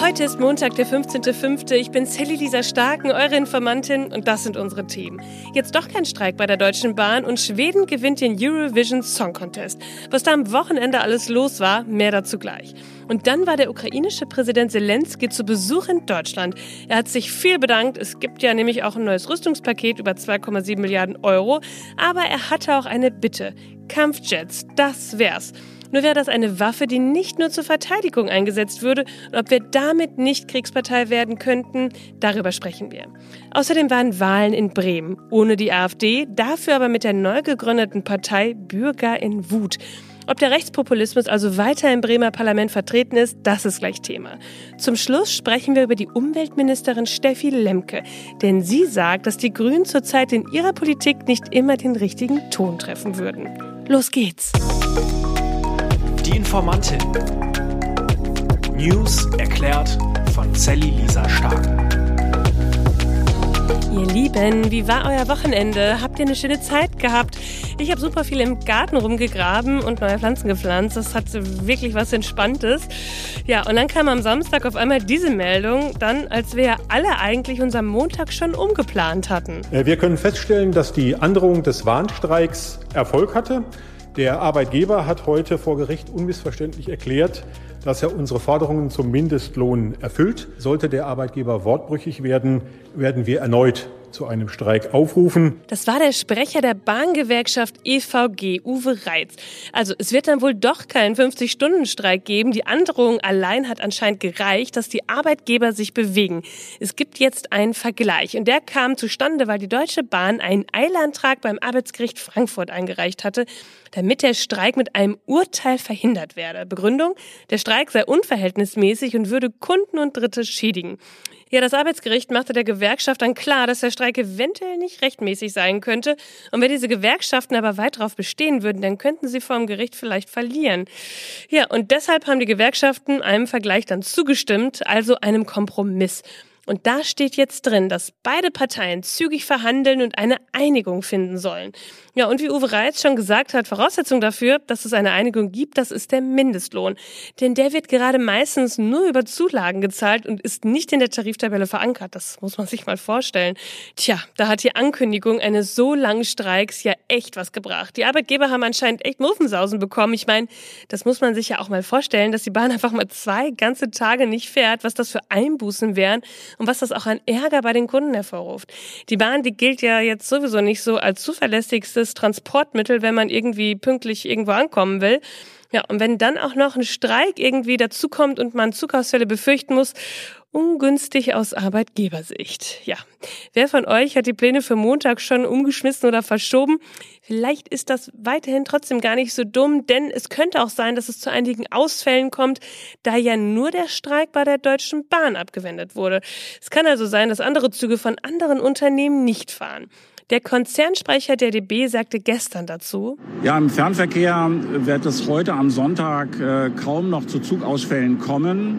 Heute ist Montag, der 15.05. Ich bin Sally Lisa Starken, eure Informantin und das sind unsere Themen. Jetzt doch kein Streik bei der Deutschen Bahn und Schweden gewinnt den Eurovision Song Contest. Was da am Wochenende alles los war, mehr dazu gleich. Und dann war der ukrainische Präsident Zelensky zu Besuch in Deutschland. Er hat sich viel bedankt. Es gibt ja nämlich auch ein neues Rüstungspaket über 2,7 Milliarden Euro. Aber er hatte auch eine Bitte. Kampfjets, das wär's. Nur wäre das eine Waffe, die nicht nur zur Verteidigung eingesetzt würde und ob wir damit nicht Kriegspartei werden könnten, darüber sprechen wir. Außerdem waren Wahlen in Bremen, ohne die AfD, dafür aber mit der neu gegründeten Partei Bürger in Wut. Ob der Rechtspopulismus also weiter im Bremer Parlament vertreten ist, das ist gleich Thema. Zum Schluss sprechen wir über die Umweltministerin Steffi Lemke, denn sie sagt, dass die Grünen zurzeit in ihrer Politik nicht immer den richtigen Ton treffen würden. Los geht's! Die Informantin. News erklärt von Sally Lisa Stark. Ihr Lieben, wie war euer Wochenende? Habt ihr eine schöne Zeit gehabt? Ich habe super viel im Garten rumgegraben und neue Pflanzen gepflanzt. Das hat wirklich was Entspanntes. Ja, und dann kam am Samstag auf einmal diese Meldung, dann, als wir alle eigentlich unseren Montag schon umgeplant hatten. Äh, wir können feststellen, dass die Androhung des Warnstreiks Erfolg hatte. Der Arbeitgeber hat heute vor Gericht unmissverständlich erklärt, dass er unsere Forderungen zum Mindestlohn erfüllt. Sollte der Arbeitgeber wortbrüchig werden, werden wir erneut zu einem Streik aufrufen. Das war der Sprecher der Bahngewerkschaft EVG, Uwe Reitz. Also es wird dann wohl doch keinen 50-Stunden-Streik geben. Die Androhung allein hat anscheinend gereicht, dass die Arbeitgeber sich bewegen. Es gibt jetzt einen Vergleich und der kam zustande, weil die Deutsche Bahn einen Eilantrag beim Arbeitsgericht Frankfurt eingereicht hatte, damit der Streik mit einem Urteil verhindert werde. Begründung, der Streik sei unverhältnismäßig und würde Kunden und Dritte schädigen. Ja, das Arbeitsgericht machte der Gewerkschaft dann klar, dass der Streik eventuell nicht rechtmäßig sein könnte. Und wenn diese Gewerkschaften aber weit darauf bestehen würden, dann könnten sie vor dem Gericht vielleicht verlieren. Ja, und deshalb haben die Gewerkschaften einem Vergleich dann zugestimmt, also einem Kompromiss. Und da steht jetzt drin, dass beide Parteien zügig verhandeln und eine Einigung finden sollen. Ja, und wie Uwe Reitz schon gesagt hat, Voraussetzung dafür, dass es eine Einigung gibt, das ist der Mindestlohn. Denn der wird gerade meistens nur über Zulagen gezahlt und ist nicht in der Tariftabelle verankert. Das muss man sich mal vorstellen. Tja, da hat die Ankündigung eines so langen Streiks ja echt was gebracht. Die Arbeitgeber haben anscheinend echt Muffensausen bekommen. Ich meine, das muss man sich ja auch mal vorstellen, dass die Bahn einfach mal zwei ganze Tage nicht fährt, was das für Einbußen wären und was das auch an Ärger bei den Kunden hervorruft. Die Bahn, die gilt ja jetzt sowieso nicht so als zuverlässigstes Transportmittel, wenn man irgendwie pünktlich irgendwo ankommen will. Ja, und wenn dann auch noch ein Streik irgendwie dazukommt und man Zugausfälle befürchten muss, ungünstig aus Arbeitgebersicht. Ja, wer von euch hat die Pläne für Montag schon umgeschmissen oder verschoben? Vielleicht ist das weiterhin trotzdem gar nicht so dumm, denn es könnte auch sein, dass es zu einigen Ausfällen kommt, da ja nur der Streik bei der Deutschen Bahn abgewendet wurde. Es kann also sein, dass andere Züge von anderen Unternehmen nicht fahren. Der Konzernsprecher der DB sagte gestern dazu. Ja, im Fernverkehr wird es heute am Sonntag äh, kaum noch zu Zugausfällen kommen.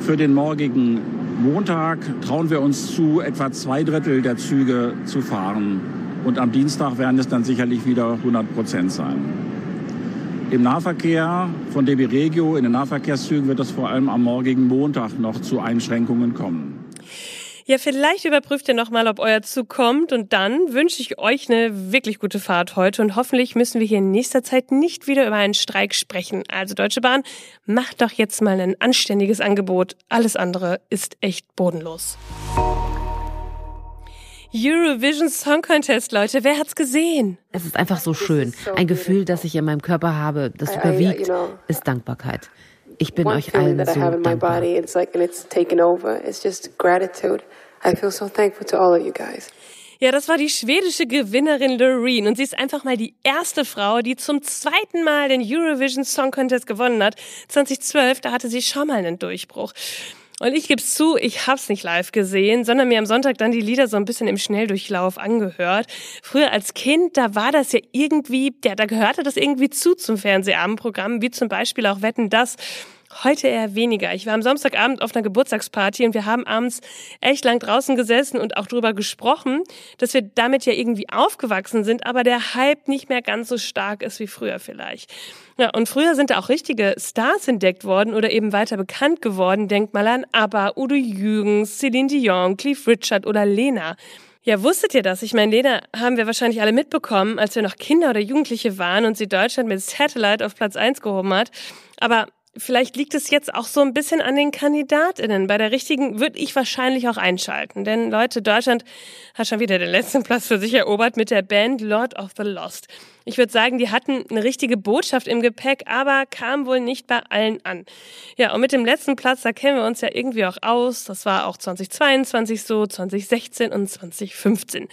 Für den morgigen Montag trauen wir uns zu, etwa zwei Drittel der Züge zu fahren. Und am Dienstag werden es dann sicherlich wieder 100 Prozent sein. Im Nahverkehr von DB Regio, in den Nahverkehrszügen wird es vor allem am morgigen Montag noch zu Einschränkungen kommen. Ja, vielleicht überprüft ihr nochmal, ob euer Zug kommt und dann wünsche ich euch eine wirklich gute Fahrt heute und hoffentlich müssen wir hier in nächster Zeit nicht wieder über einen Streik sprechen. Also Deutsche Bahn, macht doch jetzt mal ein anständiges Angebot. Alles andere ist echt bodenlos. Eurovision Song Contest, Leute. Wer hat's gesehen? Es ist einfach so schön. Ein Gefühl, das ich in meinem Körper habe, das überwiegt, ist Dankbarkeit. Ich bin euch allen so dankbar. Ja, das war die schwedische Gewinnerin Loreen und sie ist einfach mal die erste Frau, die zum zweiten Mal den Eurovision Song Contest gewonnen hat. 2012, da hatte sie schon mal einen Durchbruch. Und ich gebe zu, ich hab's nicht live gesehen, sondern mir am Sonntag dann die Lieder so ein bisschen im Schnelldurchlauf angehört. Früher als Kind, da war das ja irgendwie, ja, da gehörte das irgendwie zu zum Fernsehabendprogramm, wie zum Beispiel auch Wetten das. Heute eher weniger. Ich war am Samstagabend auf einer Geburtstagsparty und wir haben abends echt lang draußen gesessen und auch darüber gesprochen, dass wir damit ja irgendwie aufgewachsen sind, aber der Hype nicht mehr ganz so stark ist wie früher vielleicht. Ja, und früher sind da auch richtige Stars entdeckt worden oder eben weiter bekannt geworden. Denkt mal an ABBA, Udo Jürgens, Celine Dion, Cliff Richard oder Lena. Ja, wusstet ihr das? Ich meine, Lena haben wir wahrscheinlich alle mitbekommen, als wir noch Kinder oder Jugendliche waren und sie Deutschland mit Satellite auf Platz eins gehoben hat. Aber Vielleicht liegt es jetzt auch so ein bisschen an den KandidatInnen. Bei der richtigen würde ich wahrscheinlich auch einschalten. Denn Leute, Deutschland hat schon wieder den letzten Platz für sich erobert mit der Band Lord of the Lost. Ich würde sagen, die hatten eine richtige Botschaft im Gepäck, aber kam wohl nicht bei allen an. Ja, und mit dem letzten Platz, da kennen wir uns ja irgendwie auch aus. Das war auch 2022 so, 2016 und 2015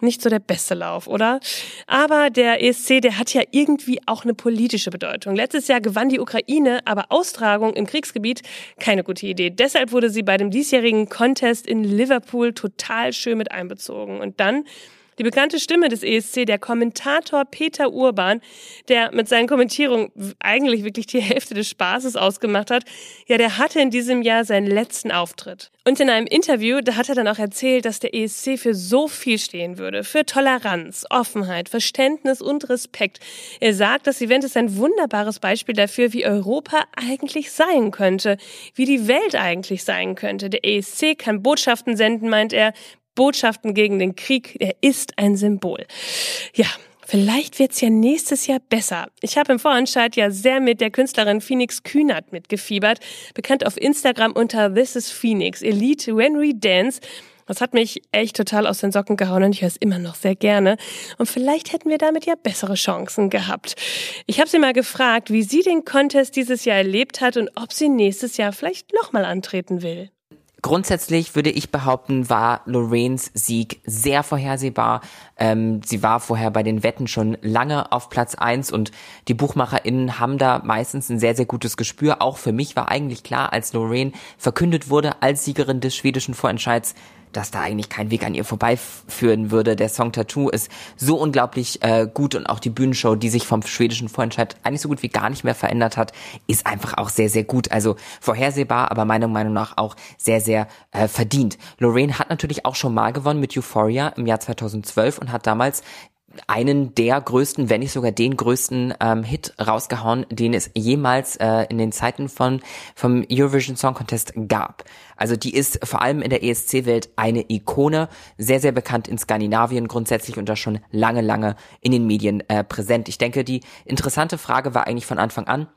nicht so der beste Lauf, oder? Aber der ESC, der hat ja irgendwie auch eine politische Bedeutung. Letztes Jahr gewann die Ukraine, aber Austragung im Kriegsgebiet keine gute Idee. Deshalb wurde sie bei dem diesjährigen Contest in Liverpool total schön mit einbezogen. Und dann die bekannte Stimme des ESC, der Kommentator Peter Urban, der mit seinen Kommentierungen eigentlich wirklich die Hälfte des Spaßes ausgemacht hat, ja, der hatte in diesem Jahr seinen letzten Auftritt. Und in einem Interview, da hat er dann auch erzählt, dass der ESC für so viel stehen würde. Für Toleranz, Offenheit, Verständnis und Respekt. Er sagt, das Event ist ein wunderbares Beispiel dafür, wie Europa eigentlich sein könnte, wie die Welt eigentlich sein könnte. Der ESC kann Botschaften senden, meint er, Botschaften gegen den Krieg, er ist ein Symbol. Ja, Vielleicht wird's ja nächstes Jahr besser. Ich habe im Vorentscheid ja sehr mit der Künstlerin Phoenix Kühnert mitgefiebert, bekannt auf Instagram unter This is Phoenix, Elite When We Dance. Das hat mich echt total aus den Socken gehauen und ich höre es immer noch sehr gerne. Und vielleicht hätten wir damit ja bessere Chancen gehabt. Ich habe sie mal gefragt, wie sie den Contest dieses Jahr erlebt hat und ob sie nächstes Jahr vielleicht nochmal antreten will. Grundsätzlich würde ich behaupten, war Lorraines Sieg sehr vorhersehbar. Ähm, sie war vorher bei den Wetten schon lange auf Platz eins und die BuchmacherInnen haben da meistens ein sehr, sehr gutes Gespür. Auch für mich war eigentlich klar, als Lorraine verkündet wurde als Siegerin des schwedischen Vorentscheids, dass da eigentlich kein Weg an ihr vorbeiführen würde. Der Song Tattoo ist so unglaublich äh, gut und auch die Bühnenshow, die sich vom schwedischen Vorentscheid eigentlich so gut wie gar nicht mehr verändert hat, ist einfach auch sehr, sehr gut. Also vorhersehbar, aber meiner Meinung nach auch sehr, sehr äh, verdient. Lorraine hat natürlich auch schon mal gewonnen mit Euphoria im Jahr 2012 und hat damals einen der größten, wenn nicht sogar den größten ähm, Hit rausgehauen, den es jemals äh, in den Zeiten von vom Eurovision Song Contest gab. Also die ist vor allem in der ESC-Welt eine Ikone, sehr, sehr bekannt in Skandinavien grundsätzlich und da schon lange, lange in den Medien äh, präsent. Ich denke, die interessante Frage war eigentlich von Anfang an,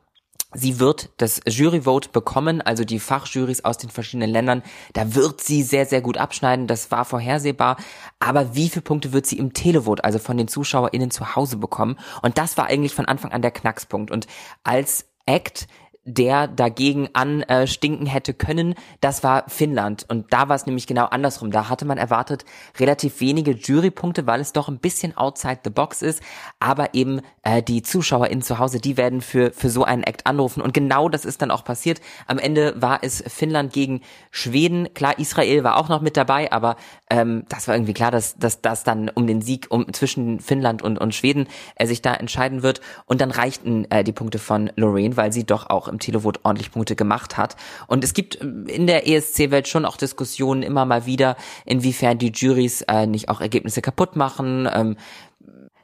Sie wird das Juryvote bekommen, also die Fachjurys aus den verschiedenen Ländern. Da wird sie sehr, sehr gut abschneiden. Das war vorhersehbar. Aber wie viele Punkte wird sie im Televote, also von den ZuschauerInnen zu Hause bekommen? Und das war eigentlich von Anfang an der Knackspunkt. Und als Act der dagegen anstinken hätte können, das war Finnland. Und da war es nämlich genau andersrum. Da hatte man erwartet relativ wenige Jurypunkte, weil es doch ein bisschen outside the box ist. Aber eben äh, die ZuschauerInnen zu Hause, die werden für, für so einen Act anrufen. Und genau das ist dann auch passiert. Am Ende war es Finnland gegen Schweden. Klar, Israel war auch noch mit dabei, aber ähm, das war irgendwie klar, dass, dass das dann um den Sieg um, zwischen Finnland und, und Schweden äh, sich da entscheiden wird. Und dann reichten äh, die Punkte von Lorraine, weil sie doch auch im Televote ordentlich Punkte gemacht hat. Und es gibt in der ESC-Welt schon auch Diskussionen immer mal wieder, inwiefern die Juries äh, nicht auch Ergebnisse kaputt machen. Ähm,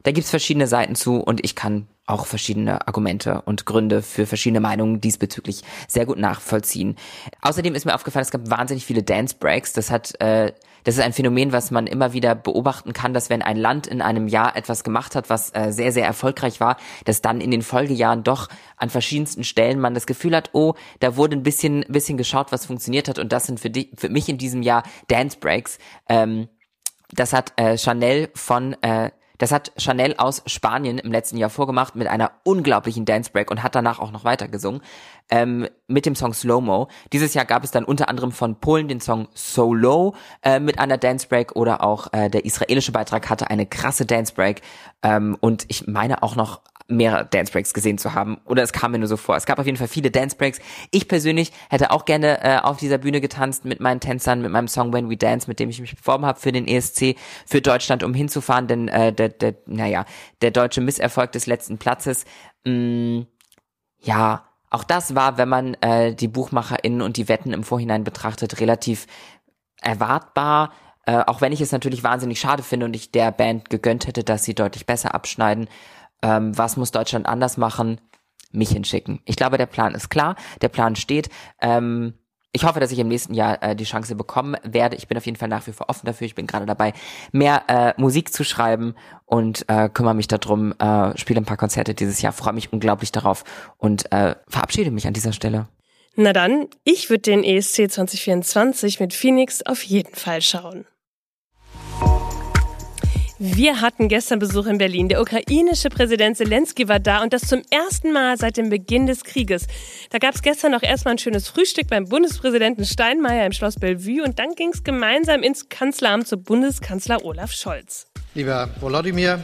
da gibt's verschiedene Seiten zu und ich kann auch verschiedene Argumente und Gründe für verschiedene Meinungen diesbezüglich sehr gut nachvollziehen. Außerdem ist mir aufgefallen, es gab wahnsinnig viele Dance Breaks. Das hat, äh, das ist ein Phänomen, was man immer wieder beobachten kann, dass wenn ein Land in einem Jahr etwas gemacht hat, was äh, sehr, sehr erfolgreich war, dass dann in den Folgejahren doch an verschiedensten Stellen man das Gefühl hat, oh, da wurde ein bisschen, bisschen geschaut, was funktioniert hat und das sind für, die, für mich in diesem Jahr Dance Breaks. Ähm, das hat äh, Chanel von äh, das hat Chanel aus Spanien im letzten Jahr vorgemacht mit einer unglaublichen Dance Break und hat danach auch noch weiter gesungen ähm, mit dem Song Slow Mo. Dieses Jahr gab es dann unter anderem von Polen den Song Solo äh, mit einer Dance Break oder auch äh, der israelische Beitrag hatte eine krasse Dance Break ähm, und ich meine auch noch mehrere Dance Breaks gesehen zu haben. Oder es kam mir nur so vor. Es gab auf jeden Fall viele Dance Breaks. Ich persönlich hätte auch gerne äh, auf dieser Bühne getanzt mit meinen Tänzern, mit meinem Song When We Dance, mit dem ich mich beworben habe für den ESC, für Deutschland, um hinzufahren, denn äh, der, der, naja, der deutsche Misserfolg des letzten Platzes, mh, mm, ja, Auch das war, wenn man äh, die BuchmacherInnen und die Wetten im Vorhinein betrachtet, relativ erwartbar. Äh, auch wenn ich es natürlich wahnsinnig schade finde und ich der Band gegönnt hätte, dass sie deutlich besser abschneiden. Ähm, was muss Deutschland anders machen? Mich hinschicken. Ich glaube, der Plan ist klar, der Plan steht. Ähm, ich hoffe, dass ich im nächsten Jahr äh, die Chance bekommen werde. Ich bin auf jeden Fall nach wie vor offen dafür. Ich bin gerade dabei, mehr äh, Musik zu schreiben und äh, kümmere mich darum, äh, spiele ein paar Konzerte dieses Jahr, freue mich unglaublich darauf und äh, verabschiede mich an dieser Stelle. Na dann, ich würde den ESC 2024 mit Phoenix auf jeden Fall schauen. Wir hatten gestern Besuch in Berlin. Der ukrainische Präsident Zelensky war da und das zum ersten Mal seit dem Beginn des Krieges. Da gab es gestern noch erstmal ein schönes Frühstück beim Bundespräsidenten Steinmeier im Schloss Bellevue und dann ging es gemeinsam ins Kanzleramt zu Bundeskanzler Olaf Scholz. Lieber Volodymyr,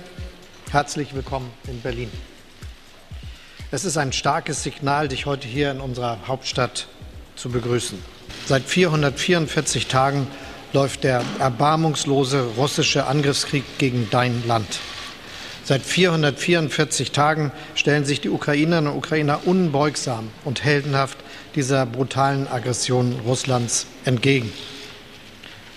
herzlich willkommen in Berlin. Es ist ein starkes Signal, dich heute hier in unserer Hauptstadt zu begrüßen. Seit 444 Tagen läuft der erbarmungslose russische Angriffskrieg gegen dein Land. Seit 444 Tagen stellen sich die Ukrainerinnen und Ukrainer unbeugsam und heldenhaft dieser brutalen Aggression Russlands entgegen.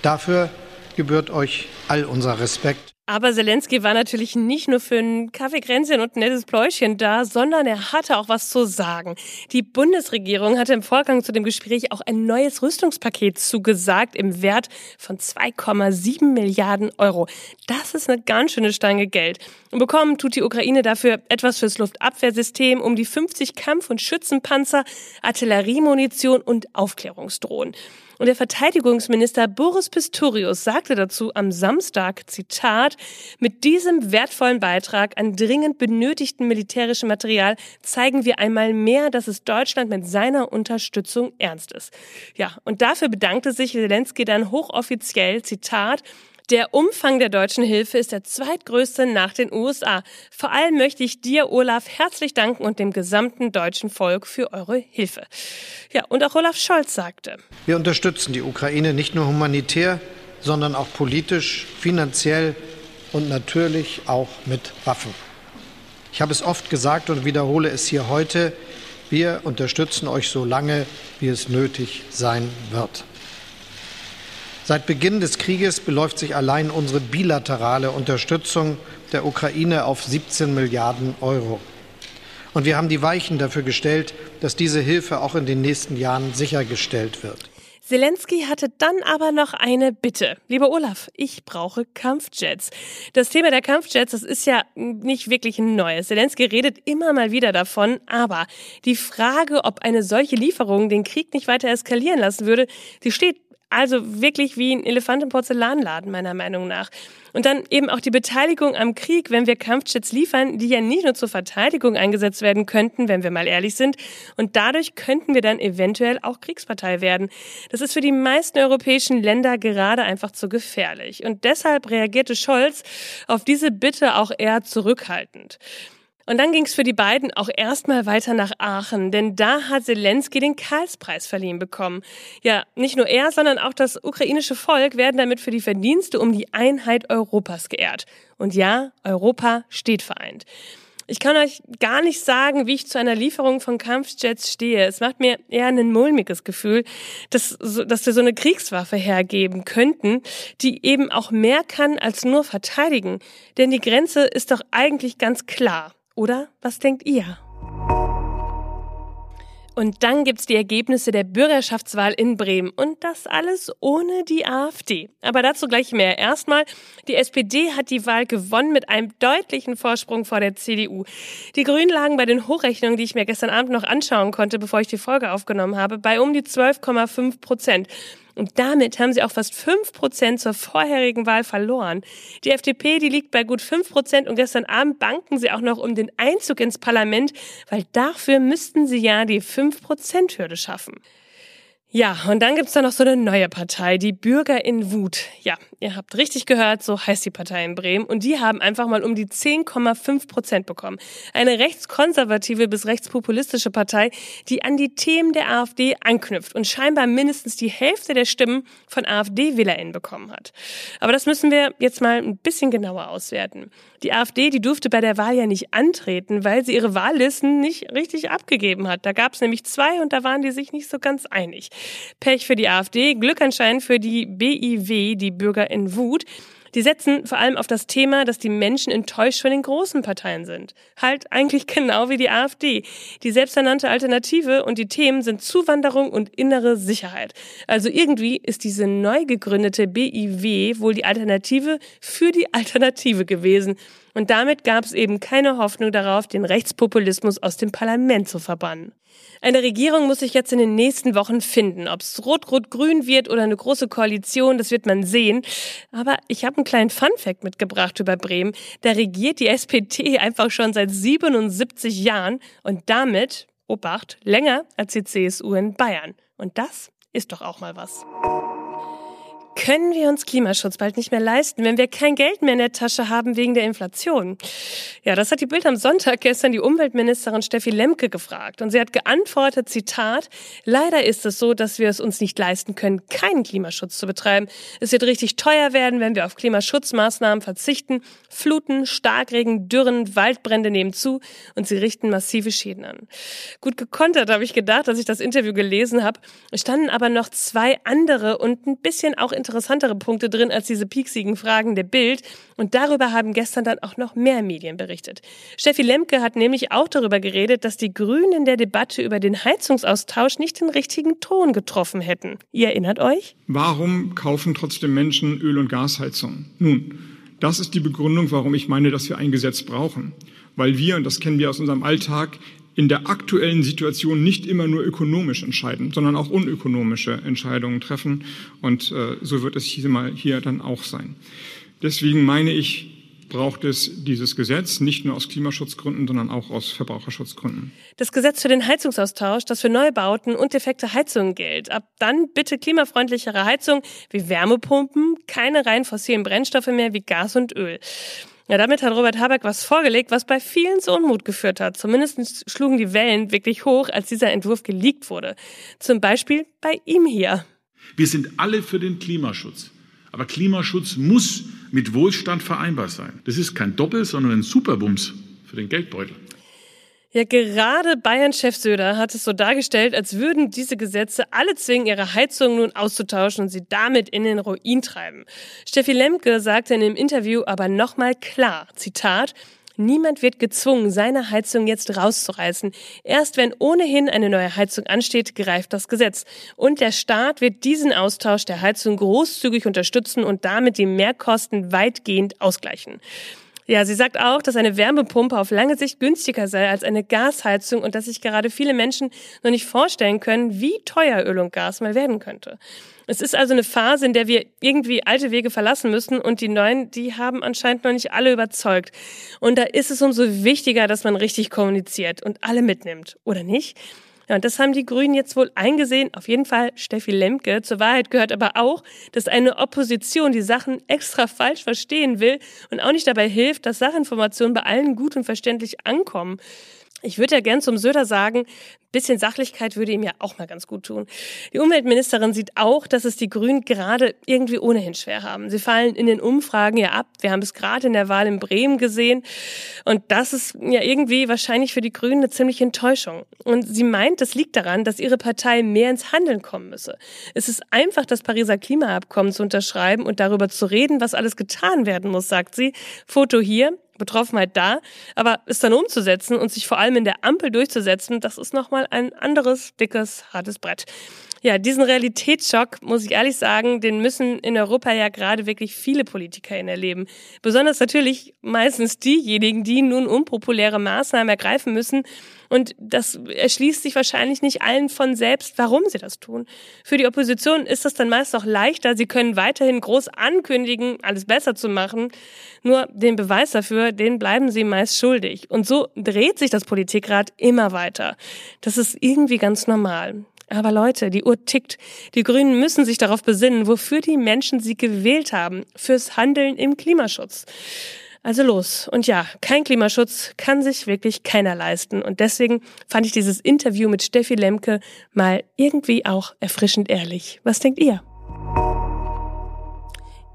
Dafür gebührt euch all unser Respekt. Aber Zelensky war natürlich nicht nur für ein Kaffeekränzchen und ein nettes Pläuschen da, sondern er hatte auch was zu sagen. Die Bundesregierung hatte im Vorgang zu dem Gespräch auch ein neues Rüstungspaket zugesagt im Wert von 2,7 Milliarden Euro. Das ist eine ganz schöne Stange Geld. Und bekommen tut die Ukraine dafür etwas fürs Luftabwehrsystem, um die 50 Kampf- und Schützenpanzer, Artilleriemunition und Aufklärungsdrohnen. Und der Verteidigungsminister Boris Pistorius sagte dazu am Samstag, Zitat, mit diesem wertvollen Beitrag an dringend benötigten militärischen Material zeigen wir einmal mehr, dass es Deutschland mit seiner Unterstützung ernst ist. Ja, und dafür bedankte sich Zelensky dann hochoffiziell, Zitat, der Umfang der deutschen Hilfe ist der zweitgrößte nach den USA. Vor allem möchte ich dir, Olaf, herzlich danken und dem gesamten deutschen Volk für eure Hilfe. Ja, und auch Olaf Scholz sagte. Wir unterstützen die Ukraine nicht nur humanitär, sondern auch politisch, finanziell und natürlich auch mit Waffen. Ich habe es oft gesagt und wiederhole es hier heute. Wir unterstützen euch so lange, wie es nötig sein wird. Seit Beginn des Krieges beläuft sich allein unsere bilaterale Unterstützung der Ukraine auf 17 Milliarden Euro. Und wir haben die Weichen dafür gestellt, dass diese Hilfe auch in den nächsten Jahren sichergestellt wird. Zelensky hatte dann aber noch eine Bitte. Lieber Olaf, ich brauche Kampfjets. Das Thema der Kampfjets, das ist ja nicht wirklich ein neues. Zelensky redet immer mal wieder davon, aber die Frage, ob eine solche Lieferung den Krieg nicht weiter eskalieren lassen würde, die steht also wirklich wie ein Elefant im Porzellanladen, meiner Meinung nach. Und dann eben auch die Beteiligung am Krieg, wenn wir Kampfjets liefern, die ja nicht nur zur Verteidigung eingesetzt werden könnten, wenn wir mal ehrlich sind. Und dadurch könnten wir dann eventuell auch Kriegspartei werden. Das ist für die meisten europäischen Länder gerade einfach zu gefährlich. Und deshalb reagierte Scholz auf diese Bitte auch eher zurückhaltend. Und dann ging es für die beiden auch erstmal weiter nach Aachen, denn da hat Zelensky den Karlspreis verliehen bekommen. Ja, nicht nur er, sondern auch das ukrainische Volk werden damit für die Verdienste um die Einheit Europas geehrt. Und ja, Europa steht vereint. Ich kann euch gar nicht sagen, wie ich zu einer Lieferung von Kampfjets stehe. Es macht mir eher ein mulmiges Gefühl, dass, dass wir so eine Kriegswaffe hergeben könnten, die eben auch mehr kann als nur verteidigen. Denn die Grenze ist doch eigentlich ganz klar. Oder was denkt ihr? Und dann gibt's die Ergebnisse der Bürgerschaftswahl in Bremen. Und das alles ohne die AfD. Aber dazu gleich mehr. Erstmal, die SPD hat die Wahl gewonnen mit einem deutlichen Vorsprung vor der CDU. Die Grünen lagen bei den Hochrechnungen, die ich mir gestern Abend noch anschauen konnte, bevor ich die Folge aufgenommen habe, bei um die 12,5 Prozent. Und damit haben sie auch fast fünf Prozent zur vorherigen Wahl verloren. Die FDP, die liegt bei gut fünf Prozent und gestern Abend banken sie auch noch um den Einzug ins Parlament, weil dafür müssten sie ja die fünf Prozent Hürde schaffen. Ja, und dann gibt's da noch so eine neue Partei, die Bürger in Wut. Ja, ihr habt richtig gehört, so heißt die Partei in Bremen. Und die haben einfach mal um die 10,5 Prozent bekommen. Eine rechtskonservative bis rechtspopulistische Partei, die an die Themen der AfD anknüpft und scheinbar mindestens die Hälfte der Stimmen von AfD-WählerInnen bekommen hat. Aber das müssen wir jetzt mal ein bisschen genauer auswerten. Die AfD, die durfte bei der Wahl ja nicht antreten, weil sie ihre Wahllisten nicht richtig abgegeben hat. Da gab's nämlich zwei und da waren die sich nicht so ganz einig. Pech für die AfD, Glück anscheinend für die BIW, die Bürger in Wut. Die setzen vor allem auf das Thema, dass die Menschen enttäuscht von den großen Parteien sind. Halt eigentlich genau wie die AfD. Die selbsternannte Alternative und die Themen sind Zuwanderung und innere Sicherheit. Also irgendwie ist diese neu gegründete BIW wohl die Alternative für die Alternative gewesen. Und damit gab es eben keine Hoffnung darauf, den Rechtspopulismus aus dem Parlament zu verbannen. Eine Regierung muss sich jetzt in den nächsten Wochen finden. Ob es rot-rot-grün wird oder eine große Koalition, das wird man sehen. Aber ich habe einen kleinen Funfact mitgebracht über Bremen. Da regiert die SPD einfach schon seit 77 Jahren und damit, Obacht, länger als die CSU in Bayern. Und das ist doch auch mal was. Können wir uns Klimaschutz bald nicht mehr leisten, wenn wir kein Geld mehr in der Tasche haben wegen der Inflation? Ja, das hat die Bild am Sonntag gestern die Umweltministerin Steffi Lemke gefragt. Und sie hat geantwortet, Zitat, leider ist es so, dass wir es uns nicht leisten können, keinen Klimaschutz zu betreiben. Es wird richtig teuer werden, wenn wir auf Klimaschutzmaßnahmen verzichten. Fluten, Starkregen, Dürren, Waldbrände nehmen zu und sie richten massive Schäden an. Gut gekontert habe ich gedacht, als ich das Interview gelesen habe. Standen aber noch zwei andere und ein bisschen auch interessantere Punkte drin als diese pieksigen Fragen der Bild. Und darüber haben gestern dann auch noch mehr Medien berichtet. Steffi Lemke hat nämlich auch darüber geredet, dass die Grünen in der Debatte über den Heizungsaustausch nicht den richtigen Ton getroffen hätten. Ihr erinnert euch? Warum kaufen trotzdem Menschen Öl- und Gasheizungen? Nun, das ist die Begründung, warum ich meine, dass wir ein Gesetz brauchen. Weil wir, und das kennen wir aus unserem Alltag, in der aktuellen Situation nicht immer nur ökonomisch entscheiden, sondern auch unökonomische Entscheidungen treffen. Und äh, so wird es hier, mal hier dann auch sein. Deswegen meine ich, braucht es dieses Gesetz nicht nur aus Klimaschutzgründen, sondern auch aus Verbraucherschutzgründen. Das Gesetz für den Heizungsaustausch, das für Neubauten und defekte Heizungen gilt. Ab dann bitte klimafreundlichere Heizung wie Wärmepumpen, keine rein fossilen Brennstoffe mehr wie Gas und Öl. Ja, damit hat Robert Habeck was vorgelegt, was bei vielen zu Unmut geführt hat. Zumindest schlugen die Wellen wirklich hoch, als dieser Entwurf geleakt wurde. Zum Beispiel bei ihm hier. Wir sind alle für den Klimaschutz. Aber Klimaschutz muss mit Wohlstand vereinbar sein. Das ist kein Doppel, sondern ein Superbums für den Geldbeutel. Ja, gerade Bayern-Chef Söder hat es so dargestellt, als würden diese Gesetze alle zwingen, ihre Heizung nun auszutauschen und sie damit in den Ruin treiben. Steffi Lemke sagte in dem Interview aber nochmal klar, Zitat, Niemand wird gezwungen, seine Heizung jetzt rauszureißen. Erst wenn ohnehin eine neue Heizung ansteht, greift das Gesetz. Und der Staat wird diesen Austausch der Heizung großzügig unterstützen und damit die Mehrkosten weitgehend ausgleichen. Ja, sie sagt auch, dass eine Wärmepumpe auf lange Sicht günstiger sei als eine Gasheizung und dass sich gerade viele Menschen noch nicht vorstellen können, wie teuer Öl und Gas mal werden könnte. Es ist also eine Phase, in der wir irgendwie alte Wege verlassen müssen und die neuen, die haben anscheinend noch nicht alle überzeugt. Und da ist es umso wichtiger, dass man richtig kommuniziert und alle mitnimmt, oder nicht? Ja, und das haben die Grünen jetzt wohl eingesehen. Auf jeden Fall Steffi Lemke. Zur Wahrheit gehört aber auch, dass eine Opposition die Sachen extra falsch verstehen will und auch nicht dabei hilft, dass Sachinformationen bei allen gut und verständlich ankommen. Ich würde ja gern zum Söder sagen, bisschen Sachlichkeit würde ihm ja auch mal ganz gut tun. Die Umweltministerin sieht auch, dass es die Grünen gerade irgendwie ohnehin schwer haben. Sie fallen in den Umfragen ja ab. Wir haben es gerade in der Wahl in Bremen gesehen. Und das ist ja irgendwie wahrscheinlich für die Grünen eine ziemliche Enttäuschung. Und sie meint, das liegt daran, dass ihre Partei mehr ins Handeln kommen müsse. Es ist einfach, das Pariser Klimaabkommen zu unterschreiben und darüber zu reden, was alles getan werden muss, sagt sie. Foto hier. Betroffenheit da, aber es dann umzusetzen und sich vor allem in der Ampel durchzusetzen, das ist nochmal ein anderes, dickes, hartes Brett. Ja, diesen Realitätsschock, muss ich ehrlich sagen, den müssen in Europa ja gerade wirklich viele PolitikerInnen erleben. Besonders natürlich meistens diejenigen, die nun unpopuläre Maßnahmen ergreifen müssen. Und das erschließt sich wahrscheinlich nicht allen von selbst, warum sie das tun. Für die Opposition ist das dann meist auch leichter. Sie können weiterhin groß ankündigen, alles besser zu machen. Nur den Beweis dafür, den bleiben sie meist schuldig. Und so dreht sich das Politikrad immer weiter. Das ist irgendwie ganz normal. Aber Leute, die Uhr tickt. Die Grünen müssen sich darauf besinnen, wofür die Menschen sie gewählt haben. Fürs Handeln im Klimaschutz. Also los. Und ja, kein Klimaschutz kann sich wirklich keiner leisten. Und deswegen fand ich dieses Interview mit Steffi Lemke mal irgendwie auch erfrischend ehrlich. Was denkt ihr?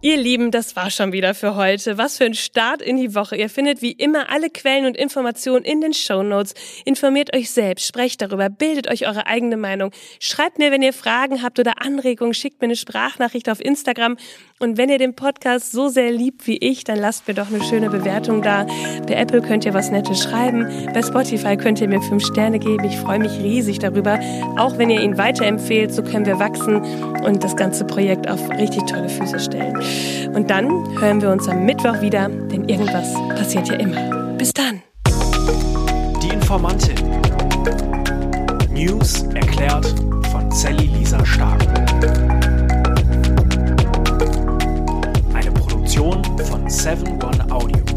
Ihr Lieben, das war schon wieder für heute. Was für ein Start in die Woche. Ihr findet wie immer alle Quellen und Informationen in den Show Notes. Informiert euch selbst, sprecht darüber, bildet euch eure eigene Meinung. Schreibt mir, wenn ihr Fragen habt oder Anregungen, schickt mir eine Sprachnachricht auf Instagram. Und wenn ihr den Podcast so sehr liebt wie ich, dann lasst mir doch eine schöne Bewertung da. Bei Apple könnt ihr was Nettes schreiben. Bei Spotify könnt ihr mir fünf Sterne geben. Ich freue mich riesig darüber. Auch wenn ihr ihn weiterempfehlt, so können wir wachsen und das ganze Projekt auf richtig tolle Füße stellen. Und dann hören wir uns am Mittwoch wieder, denn irgendwas passiert ja immer. Bis dann. Die Informantin. News erklärt von Sally Lisa Stark. Eine Produktion von 7 One Audio.